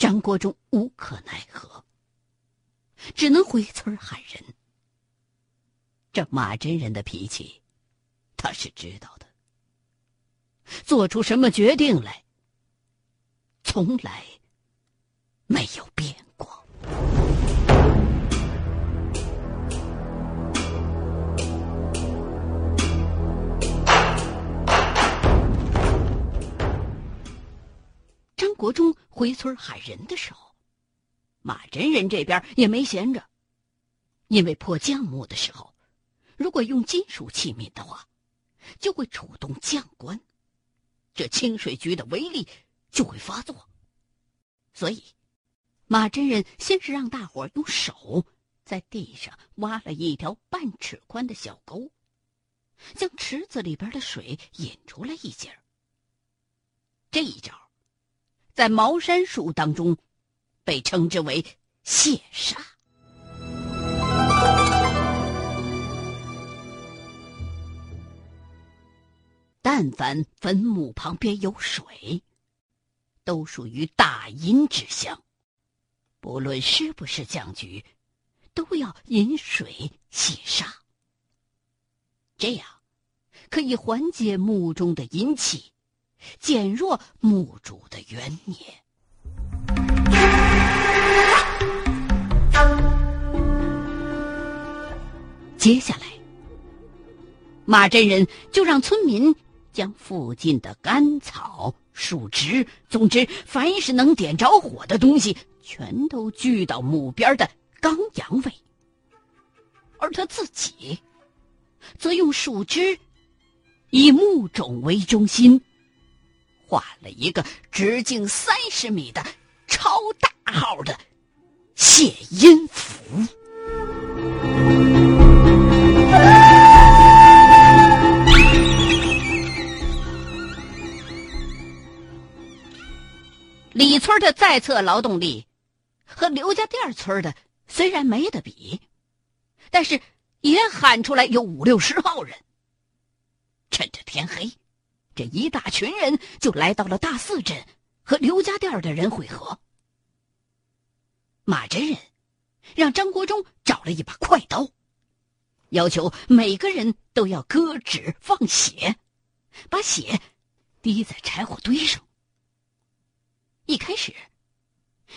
张国忠无可奈何，只能回村喊人。这马真人的脾气，他是知道的。做出什么决定来，从来没有变过。国忠回村喊人的时候，马真人这边也没闲着，因为破降木的时候，如果用金属器皿的话，就会触动将官。这清水局的威力就会发作，所以马真人先是让大伙用手在地上挖了一条半尺宽的小沟，将池子里边的水引出来一截这一招在茅山术当中被称之为泄煞。但凡坟墓旁边有水，都属于大阴之象。不论是不是降局，都要引水洗煞。这样可以缓解墓中的阴气，减弱墓主的冤孽。接下来，马真人就让村民。将附近的干草、树枝，总之凡是能点着火的东西，全都聚到墓边的刚阳位。而他自己，则用树枝以木种为中心，画了一个直径三十米的超大号的谢音符。李村的在册劳动力和刘家店村的虽然没得比，但是也喊出来有五六十号人。趁着天黑，这一大群人就来到了大四镇和刘家店的人会合。马真人让张国忠找了一把快刀，要求每个人都要割指放血，把血滴在柴火堆上。一开始，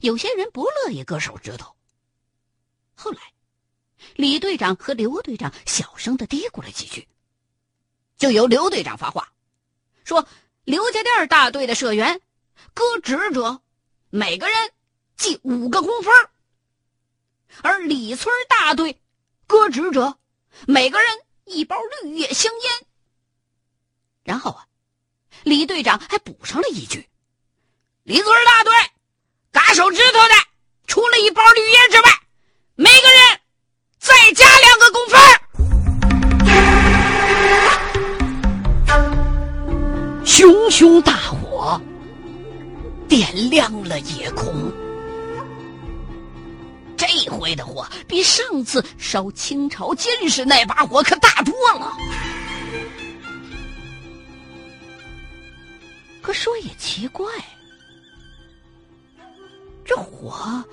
有些人不乐意割手指头。后来，李队长和刘队长小声的嘀咕了几句，就由刘队长发话，说：“刘家店大队的社员割指者，每个人记五个工分；而李村大队割指者，每个人一包绿叶香烟。”然后啊，李队长还补上了一句。李村大队，割手指头的，除了一包绿叶之外，每个人再加两个工分。熊熊大火点亮了夜空，这回的火比上次烧清朝进士那把火可大多了。可说也奇怪。这火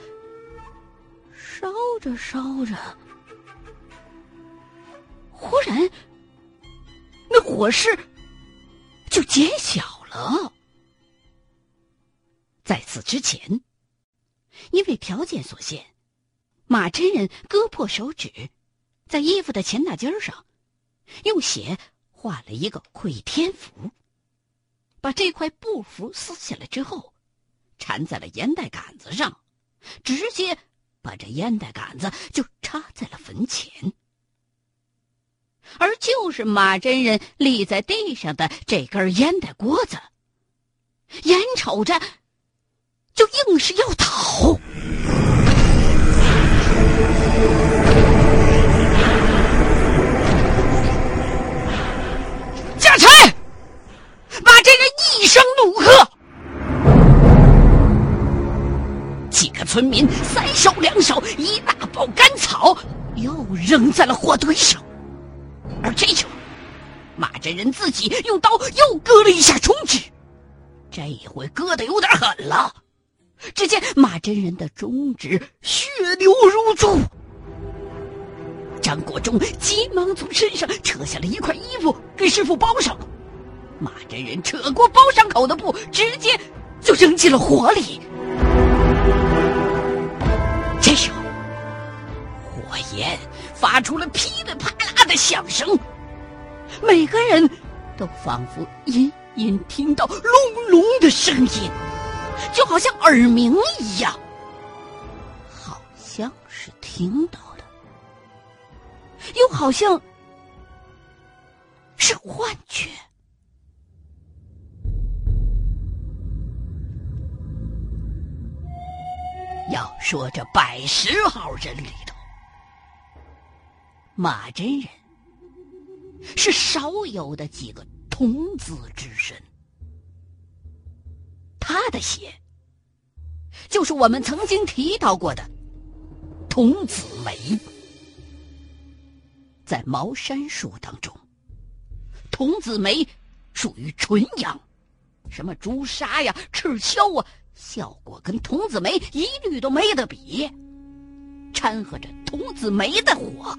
烧着烧着，忽然那火势就减小了。在此之前，因为条件所限，马真人割破手指，在衣服的前大襟上用血画了一个窥天符，把这块布符撕下来之后。缠在了烟袋杆子上，直接把这烟袋杆子就插在了坟前。而就是马真人立在地上的这根烟袋锅子，眼瞅着就硬是要倒。家臣，马真人一声怒喝。几个村民三手两手一大包干草，又扔在了火堆上。这时候，马真人自己用刀又割了一下中指，这一回割的有点狠了，只见马真人的中指血流如注。张国忠急忙从身上扯下了一块衣服给师傅包上，马真人扯过包伤口的布，直接就扔进了火里。这时候，火焰发出了噼里啪响声，每个人都仿佛隐隐听到隆隆的声音，就好像耳鸣一样，好像是听到的。又好像是幻觉。要说这百十号人里头，马真人是少有的几个童子之身。他的血，就是我们曾经提到过的童子梅。在茅山术当中，童子梅属于纯阳，什么朱砂呀、赤霄啊，效果跟童子梅一律都没得比。掺和着童子梅的火，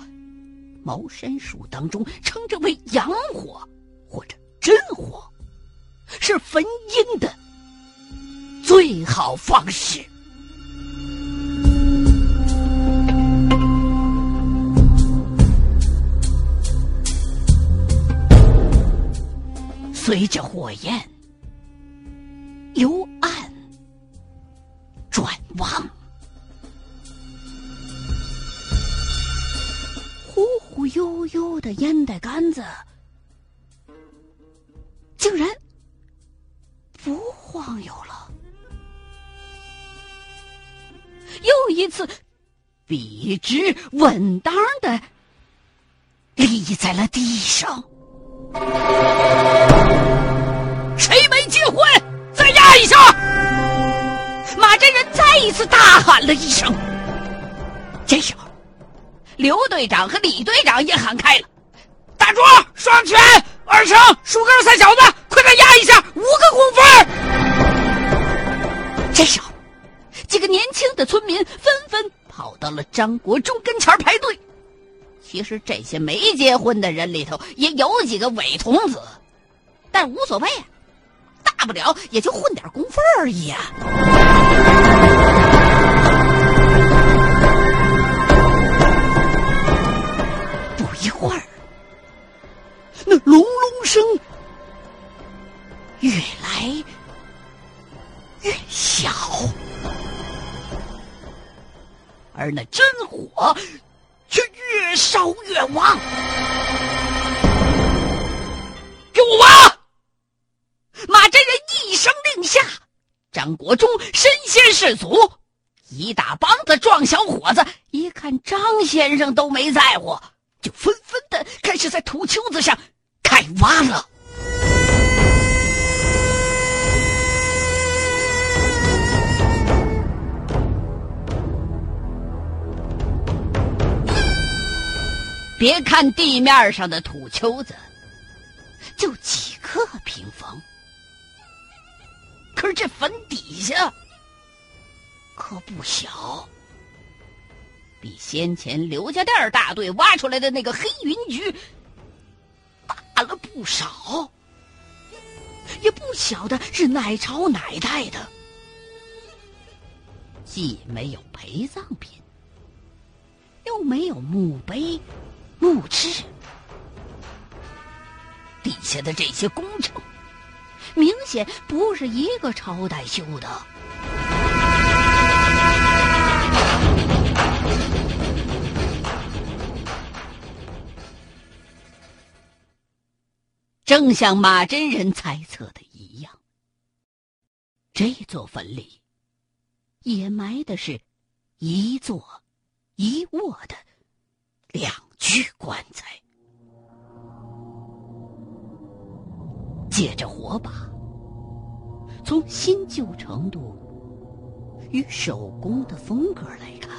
茅山术当中称之为阳火或者真火，是焚阴的最好方式。随着火焰的烟袋杆子竟然不晃悠了，又一次笔直稳当的立在了地上。谁没结婚？再压一下！马真人再一次大喊了一声。这时候，刘队长和李队长也喊开了：“大桌双拳，二成树根三小子，快点压一下，五个公分！”这时候，几个年轻的村民纷纷跑到了张国忠跟前排队。其实这些没结婚的人里头也有几个伪童子，但无所谓，大不了也就混点工分而已啊。不一会儿，那隆隆声越来越小，而那真火。却越烧越旺，给我挖！马真人一声令下，张国忠身先士卒，一大帮子壮小伙子一看张先生都没在乎，就纷纷的开始在土丘子上开挖了。别看地面上的土丘子就几个平方，可是这坟底下可不小，比先前刘家店大队挖出来的那个黑云局了不少，也不晓得是哪朝哪代的，既没有陪葬品，又没有墓碑。墓志底下的这些工程，明显不是一个朝代修的。正像马真人猜测的一样，这座坟里也埋的是一座一卧的两。具棺材，借着火把，从新旧程度与手工的风格来看，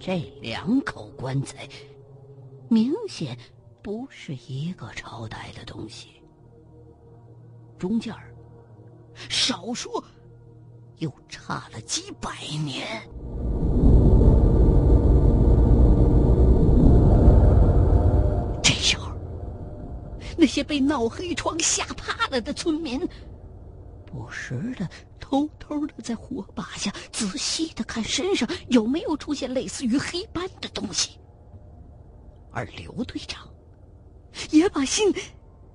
这两口棺材明显不是一个朝代的东西。中间儿少说又差了几百年。这时候，那些被闹黑疮吓怕了的村民，不时的偷偷的在火把下仔细的看身上有没有出现类似于黑斑的东西，而刘队长也把心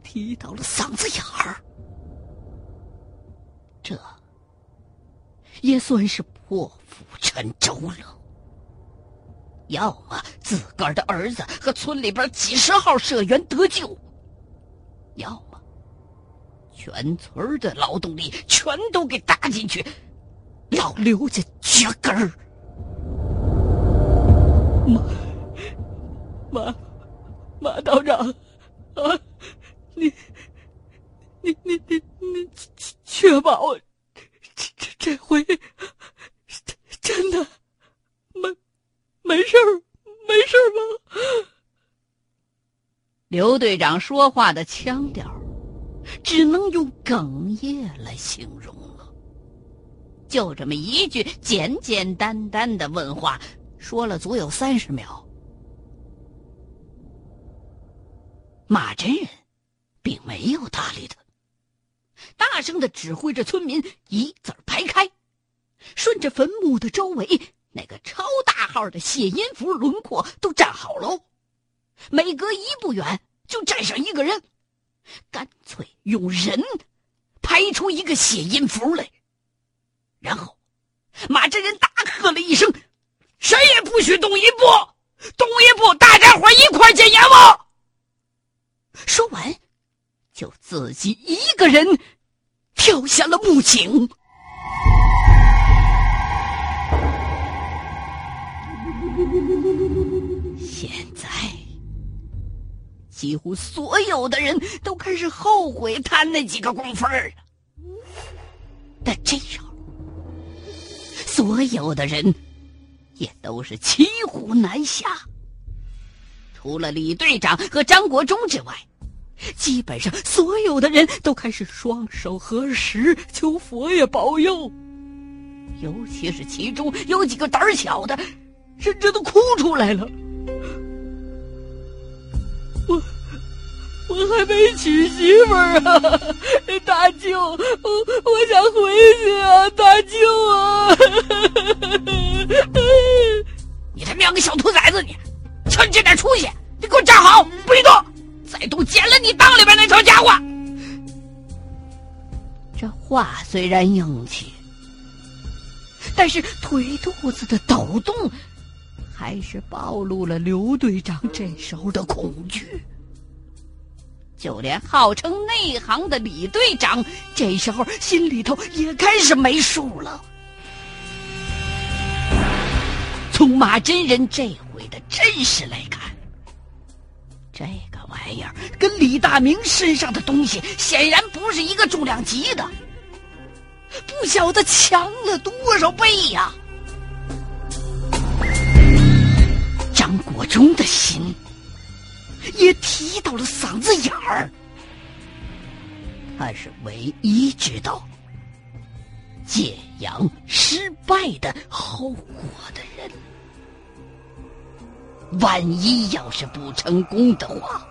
提到了嗓子眼儿。这也算是破釜沉舟了。要么自个儿的儿子和村里边几十号社员得救，要么全村的劳动力全都给搭进去，老刘家绝根儿。马马马道长啊，你你你你你确保这这这回真的没没事儿没事儿吗？刘队长说话的腔调，只能用哽咽来形容了。就这么一句简简单单的问话，说了足有三十秒。马真人并没有搭理他，大声的指挥着村民一字排开，顺着坟墓的周围那个超大号的血音符轮廓都站好喽，每隔一步远就站上一个人，干脆用人排出一个血音符来。然后，马真人大喝了一声：“谁也不许动一步，动一步，大家伙一块见阎王！”说完，就自己一个人跳下了木井。现在，几乎所有的人都开始后悔贪那几个工分儿了。但这时候，所有的人也都是骑虎难下。除了李队长和张国忠之外，基本上所有的人都开始双手合十求佛爷保佑。尤其是其中有几个胆儿小的，甚至都哭出来了。我我还没娶媳妇儿啊，大舅，我我想回去啊，大舅啊！你他娘个小兔崽子，你瞧你这点出息！你给我站好，不许动！再动，剪了你裆里边那条家伙！这话虽然硬气，但是腿肚子的抖动，还是暴露了刘队长这时候的恐惧。就连号称内行的李队长，这时候心里头也开始没数了。从马真人这回的阵势来看，这个玩意儿跟李大明身上的东西显然不是一个重量级的，不晓得强了多少倍呀！张国忠的心也提到了嗓子眼儿，他是唯一知道解阳失败的后果的人。万一要是不成功的话，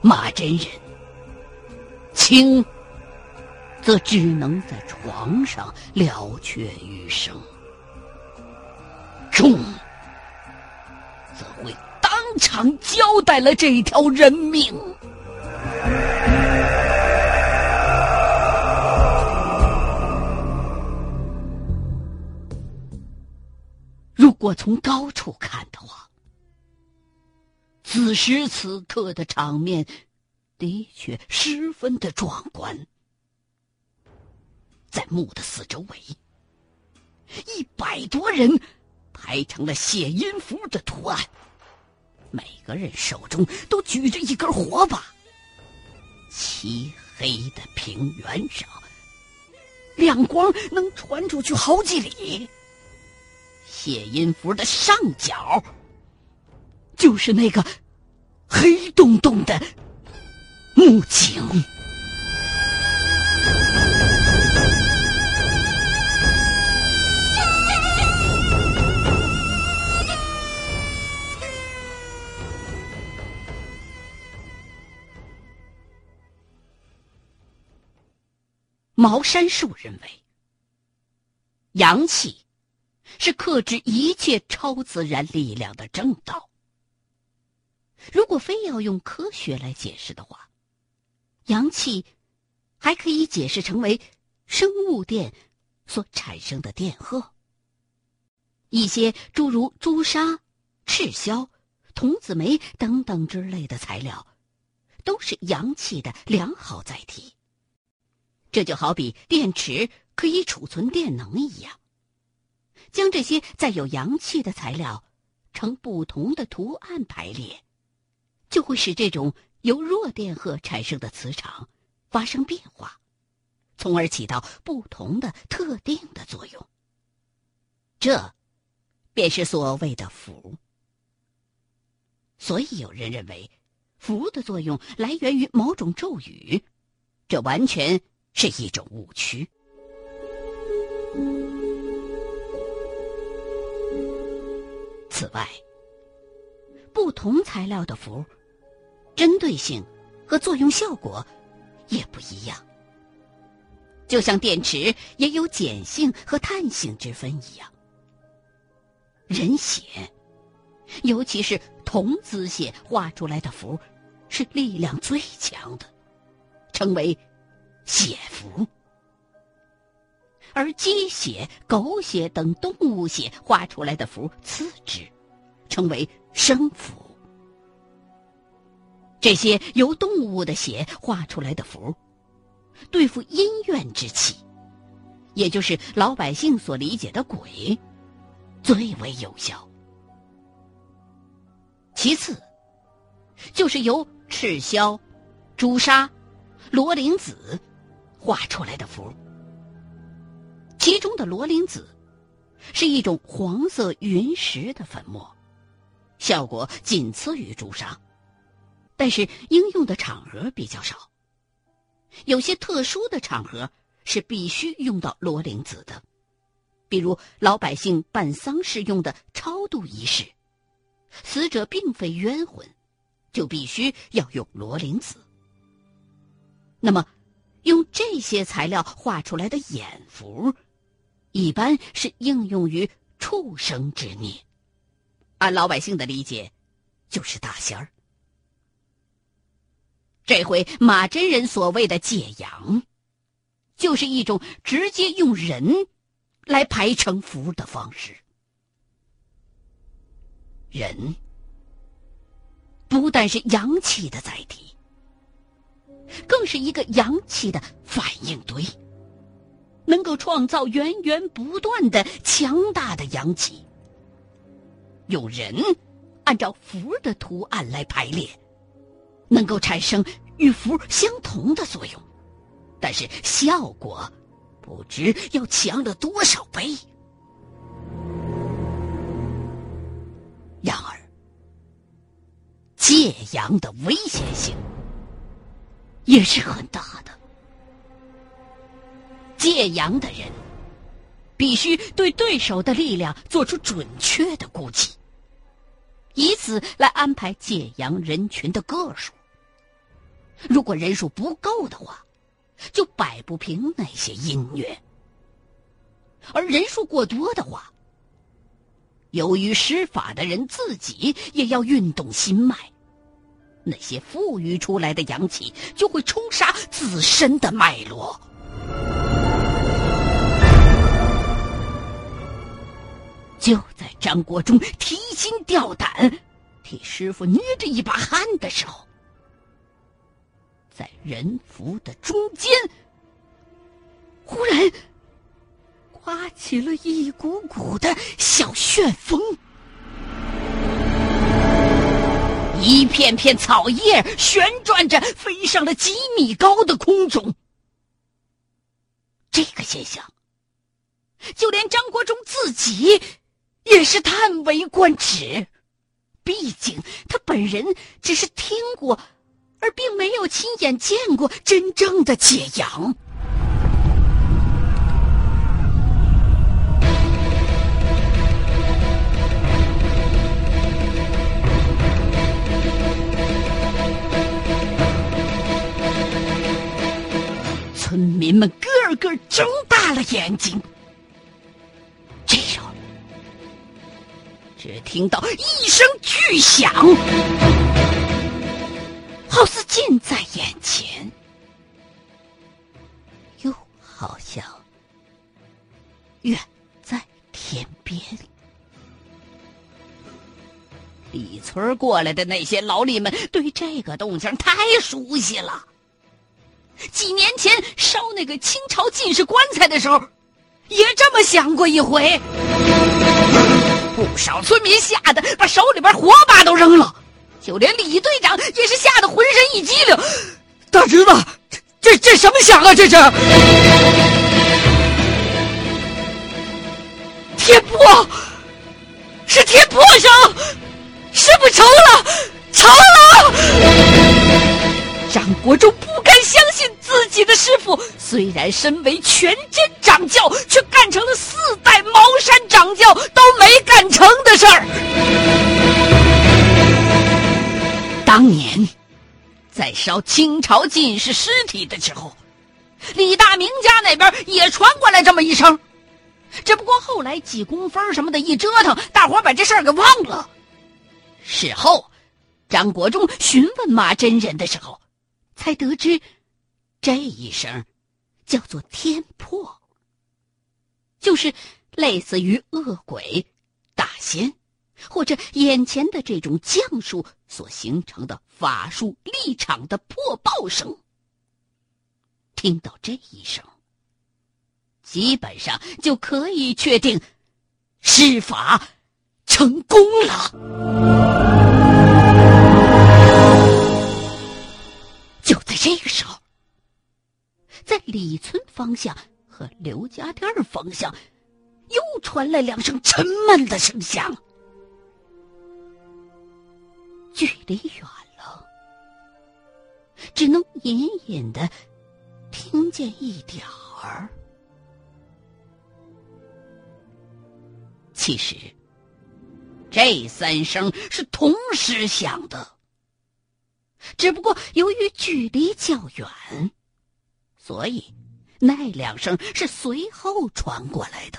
马真人轻则只能在床上了却余生，重则会当场交代了这条人命。果从高处看的话，此时此刻的场面的确十分的壮观。在墓的四周围，一百多人排成了写音符的图案，每个人手中都举着一根火把。漆黑的平原上，亮光能传出去好几里。谐音符的上角就是那个黑洞洞的木井。茅山术认为阳气是克制一切超自然力量的正道。如果非要用科学来解释的话，阳气还可以解释成为生物电所产生的电荷。一些诸如朱砂、赤霄、童子梅等等之类的材料，都是阳气的良好载体。这就好比电池可以储存电能一样，将这些载有阳气的材料呈不同的图案排列，就会使这种由弱电荷产生的磁场发生变化，从而起到不同的特定的作用。这。便是所谓的符，所以有人认为，符的作用来源于某种咒语，这完全是一种误区。此外，不同材料的符，针对性和作用效果也不一样，就像电池也有碱性和碳性之分一样。人血，尤其是童子血画出来的符，是力量最强的，称为血符；而鸡血、狗血等动物血画出来的符次之，称为生符。这些由动物的血画出来的符，对付阴怨之气，也就是老百姓所理解的鬼。最为有效。其次，就是由赤霄、朱砂、罗灵子画出来的符。其中的罗灵子是一种黄色云石的粉末，效果仅次于朱砂，但是应用的场合比较少。有些特殊的场合是必须用到罗灵子的。比如老百姓办丧事用的超度仪式，死者并非冤魂，就必须要用罗灵子。那么，用这些材料画出来的眼符，一般是应用于畜生之孽，按老百姓的理解，就是大仙儿。这回马真人所谓的借阳，就是一种直接用人。来排成符的方式，人不但是阳气的载体，更是一个阳气的反应堆，能够创造源源不断的强大的阳气。有人按照符的图案来排列，能够产生与符相同的作用，但是效果。不知要强了多少倍。然而，借阳的危险性也是很大的。借阳的人必须对对手的力量做出准确的估计，以此来安排借阳人群的个数。如果人数不够的话，就摆不平那些音乐，而人数过多的话，由于施法的人自己也要运动心脉，那些富裕出来的阳气就会冲杀自身的脉络。就在张国忠提心吊胆，替师傅捏着一把汗的时候。在人符的中间，忽然刮起了一股股的小旋风，一片片草叶旋转着飞上了几米高的空中。这个现象，就连张国忠自己也是叹为观止。毕竟他本人只是听过。而并没有亲眼见过真正的解阳。村民们个个睁大了眼睛。只听到一声巨响，好似近在眼前，又好像远在天边。李村过来的那些劳力们对这个动静太熟悉了。几年前烧那个清朝进士棺材的时候，也这么想过一回。不少村民吓得把手里边火把都扔了，就连李队长也是吓得浑身一激灵。大侄子，这这什么响啊？这是天破，是天破声，师傅成了，成了！张国忠不敢。相信自己的师傅，虽然身为全真掌教，却干成了四代茅山掌教都没干成的事儿。当年在烧清朝进士尸体的时候，李大明家那边也传过来这么一声，只不过后来几公分什么的一折腾，大伙把这事儿给忘了。事后，张国忠询问马真人的时候。才得知，这一声叫做“天破”，就是类似于恶鬼、大仙，或者眼前的这种将术所形成的法术立场的破爆声。听到这一声，基本上就可以确定施法成功了。这个时候，在李村方向和刘家店方向，又传来两声沉闷的声响。距离远了，只能隐隐的听见一点儿。其实，这三声是同时响的。只不过由于距离较远，所以那两声是随后传过来的。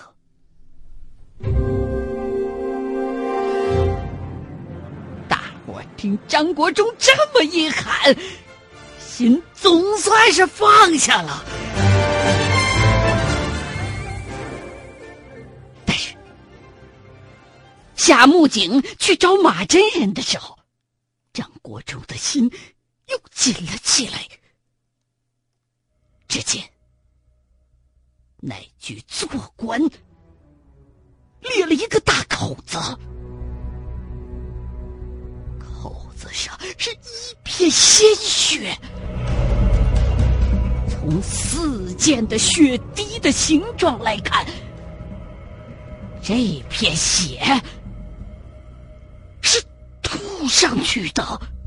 大伙听张国忠这么一喊，心总算是放下了。但是夏木槿去找马真人的时候。张国忠的心又紧了起来。只见那具坐棺裂了一个大口子，口子上是一片鲜血。从四溅的血滴的形状来看，这片血。上去的。